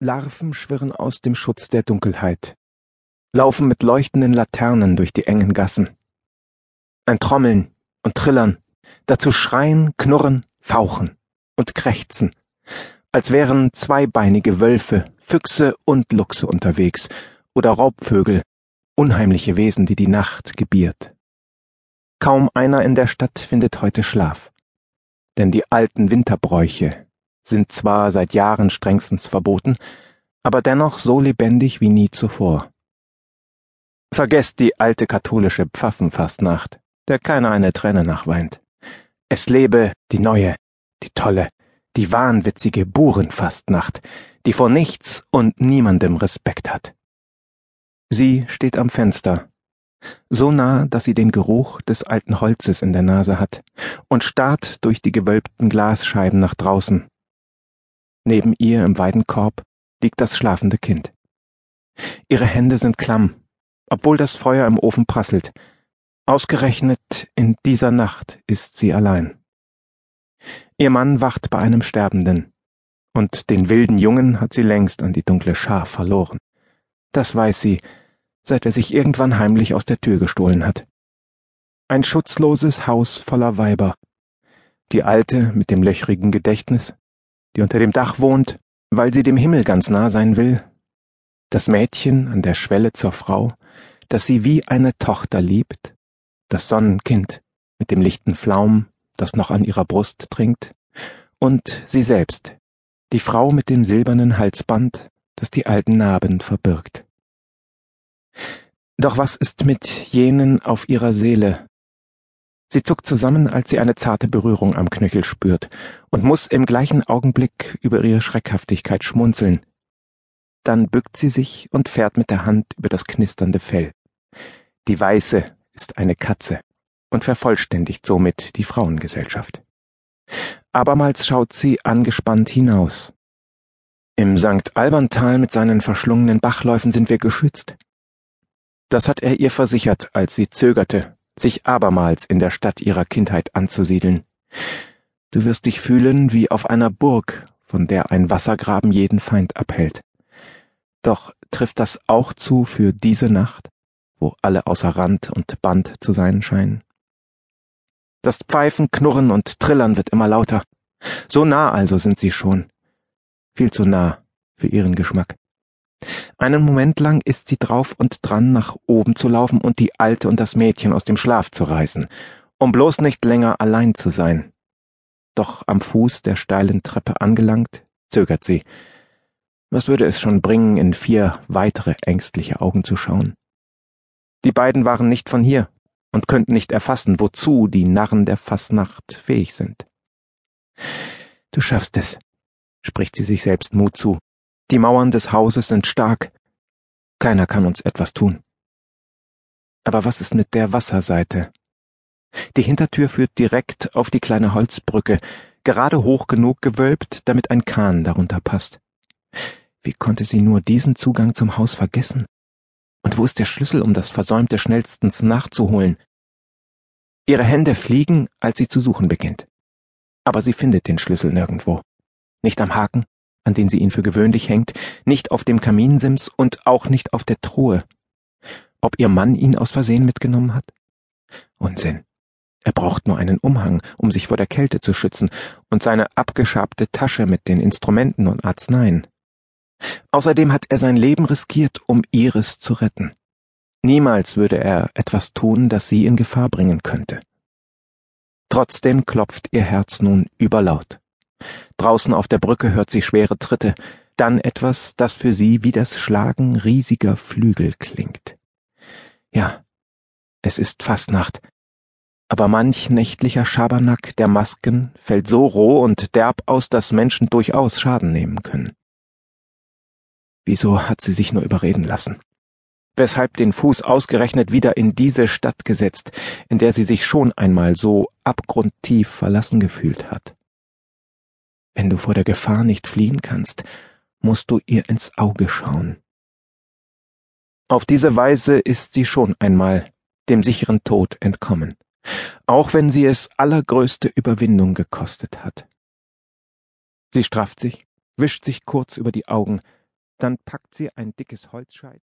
Larven schwirren aus dem Schutz der Dunkelheit, laufen mit leuchtenden Laternen durch die engen Gassen. Ein Trommeln und Trillern, dazu Schreien, Knurren, Fauchen und Krächzen, als wären zweibeinige Wölfe, Füchse und Luchse unterwegs oder Raubvögel, unheimliche Wesen, die die Nacht gebiert. Kaum einer in der Stadt findet heute Schlaf, denn die alten Winterbräuche sind zwar seit Jahren strengstens verboten, aber dennoch so lebendig wie nie zuvor. Vergesst die alte katholische Pfaffenfastnacht, der keiner eine Träne nachweint. Es lebe die neue, die tolle, die wahnwitzige Burenfastnacht, die vor nichts und niemandem Respekt hat. Sie steht am Fenster, so nah, dass sie den Geruch des alten Holzes in der Nase hat, und starrt durch die gewölbten Glasscheiben nach draußen, Neben ihr im Weidenkorb liegt das schlafende Kind. Ihre Hände sind klamm, obwohl das Feuer im Ofen prasselt. Ausgerechnet in dieser Nacht ist sie allein. Ihr Mann wacht bei einem Sterbenden, und den wilden Jungen hat sie längst an die dunkle Schar verloren. Das weiß sie, seit er sich irgendwann heimlich aus der Tür gestohlen hat. Ein schutzloses Haus voller Weiber. Die alte mit dem löchrigen Gedächtnis, die unter dem Dach wohnt, weil sie dem Himmel ganz nah sein will, das Mädchen an der Schwelle zur Frau, das sie wie eine Tochter liebt, das Sonnenkind mit dem lichten Flaum, das noch an ihrer Brust trinkt, und sie selbst, die Frau mit dem silbernen Halsband, das die alten Narben verbirgt. Doch was ist mit jenen auf ihrer Seele, Sie zuckt zusammen, als sie eine zarte Berührung am Knöchel spürt und muss im gleichen Augenblick über ihre Schreckhaftigkeit schmunzeln. Dann bückt sie sich und fährt mit der Hand über das knisternde Fell. Die Weiße ist eine Katze und vervollständigt somit die Frauengesellschaft. Abermals schaut sie angespannt hinaus. Im St. Alberntal mit seinen verschlungenen Bachläufen sind wir geschützt. Das hat er ihr versichert, als sie zögerte sich abermals in der Stadt ihrer Kindheit anzusiedeln. Du wirst dich fühlen wie auf einer Burg, von der ein Wassergraben jeden Feind abhält. Doch trifft das auch zu für diese Nacht, wo alle außer Rand und Band zu sein scheinen? Das Pfeifen, Knurren und Trillern wird immer lauter. So nah also sind sie schon. Viel zu nah für ihren Geschmack. Einen Moment lang ist sie drauf und dran, nach oben zu laufen und die Alte und das Mädchen aus dem Schlaf zu reißen, um bloß nicht länger allein zu sein. Doch am Fuß der steilen Treppe angelangt, zögert sie. Was würde es schon bringen, in vier weitere ängstliche Augen zu schauen? Die beiden waren nicht von hier und könnten nicht erfassen, wozu die Narren der Fassnacht fähig sind. Du schaffst es, spricht sie sich selbst Mut zu. Die Mauern des Hauses sind stark. Keiner kann uns etwas tun. Aber was ist mit der Wasserseite? Die Hintertür führt direkt auf die kleine Holzbrücke, gerade hoch genug gewölbt, damit ein Kahn darunter passt. Wie konnte sie nur diesen Zugang zum Haus vergessen? Und wo ist der Schlüssel, um das Versäumte schnellstens nachzuholen? Ihre Hände fliegen, als sie zu suchen beginnt. Aber sie findet den Schlüssel nirgendwo. Nicht am Haken, an den sie ihn für gewöhnlich hängt, nicht auf dem Kaminsims und auch nicht auf der Truhe. Ob ihr Mann ihn aus Versehen mitgenommen hat? Unsinn. Er braucht nur einen Umhang, um sich vor der Kälte zu schützen, und seine abgeschabte Tasche mit den Instrumenten und Arzneien. Außerdem hat er sein Leben riskiert, um Iris zu retten. Niemals würde er etwas tun, das sie in Gefahr bringen könnte. Trotzdem klopft ihr Herz nun überlaut. Draußen auf der Brücke hört sie schwere Tritte, dann etwas, das für sie wie das Schlagen riesiger Flügel klingt. Ja, es ist Fastnacht, aber manch nächtlicher Schabernack der Masken fällt so roh und derb aus, dass Menschen durchaus Schaden nehmen können. Wieso hat sie sich nur überreden lassen? Weshalb den Fuß ausgerechnet wieder in diese Stadt gesetzt, in der sie sich schon einmal so abgrundtief verlassen gefühlt hat? Wenn du vor der Gefahr nicht fliehen kannst, musst du ihr ins Auge schauen. Auf diese Weise ist sie schon einmal dem sicheren Tod entkommen, auch wenn sie es allergrößte Überwindung gekostet hat. Sie strafft sich, wischt sich kurz über die Augen, Dann packt sie ein dickes Holzscheit